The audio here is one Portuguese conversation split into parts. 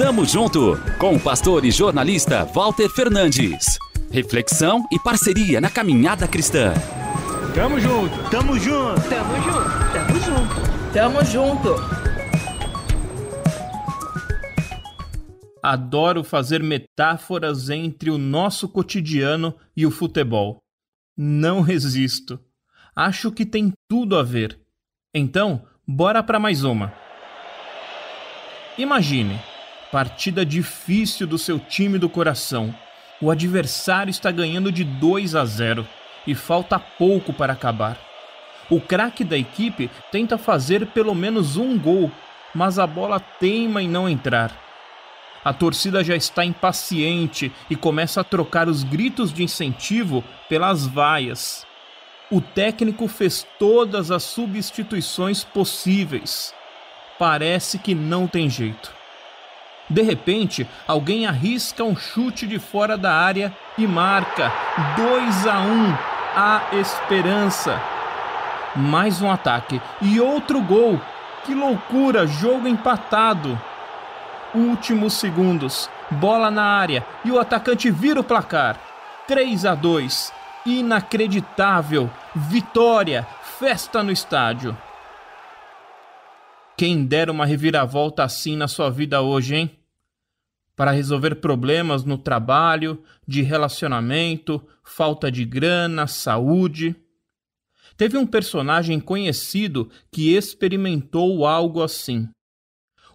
Tamo junto com o pastor e jornalista Walter Fernandes. Reflexão e parceria na caminhada cristã. Tamo junto, tamo junto, tamo junto, tamo junto, tamo junto. Adoro fazer metáforas entre o nosso cotidiano e o futebol. Não resisto. Acho que tem tudo a ver. Então, bora para mais uma. Imagine Partida difícil do seu time do coração. O adversário está ganhando de 2 a 0 e falta pouco para acabar. O craque da equipe tenta fazer pelo menos um gol, mas a bola teima em não entrar. A torcida já está impaciente e começa a trocar os gritos de incentivo pelas vaias. O técnico fez todas as substituições possíveis. Parece que não tem jeito. De repente, alguém arrisca um chute de fora da área e marca 2 a 1 a esperança. Mais um ataque e outro gol. Que loucura, jogo empatado. Últimos segundos, bola na área e o atacante vira o placar. 3 a 2. Inacreditável. Vitória, festa no estádio. Quem dera uma reviravolta assim na sua vida hoje, hein? Para resolver problemas no trabalho, de relacionamento, falta de grana, saúde. Teve um personagem conhecido que experimentou algo assim.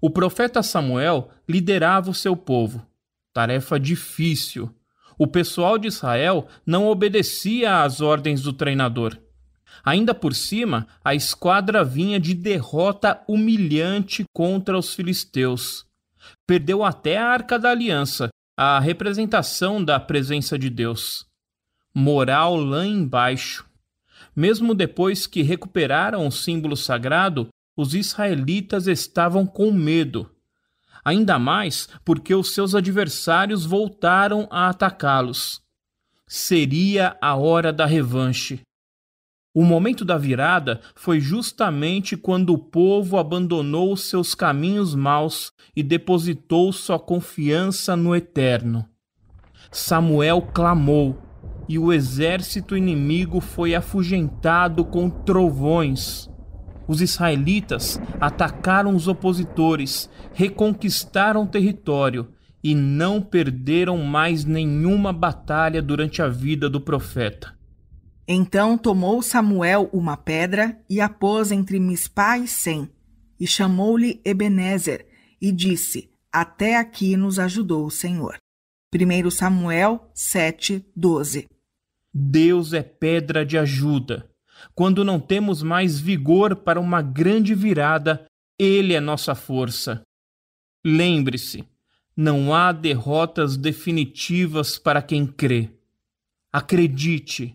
O profeta Samuel liderava o seu povo. Tarefa difícil. O pessoal de Israel não obedecia às ordens do treinador. Ainda por cima, a esquadra vinha de derrota humilhante contra os filisteus perdeu até a Arca da Aliança, a representação da presença de Deus. Moral lá embaixo. Mesmo depois que recuperaram o símbolo sagrado, os israelitas estavam com medo. Ainda mais porque os seus adversários voltaram a atacá-los. Seria a hora da revanche. O momento da virada foi justamente quando o povo abandonou seus caminhos maus e depositou sua confiança no Eterno. Samuel clamou, e o exército inimigo foi afugentado com trovões. Os israelitas atacaram os opositores, reconquistaram território e não perderam mais nenhuma batalha durante a vida do profeta. Então tomou Samuel uma pedra e a pôs entre Mispá e Sem, e chamou-lhe Ebenezer, e disse: Até aqui nos ajudou o Senhor. 1 Samuel 7, 12. Deus é pedra de ajuda. Quando não temos mais vigor para uma grande virada, Ele é nossa força. Lembre-se, não há derrotas definitivas para quem crê. Acredite,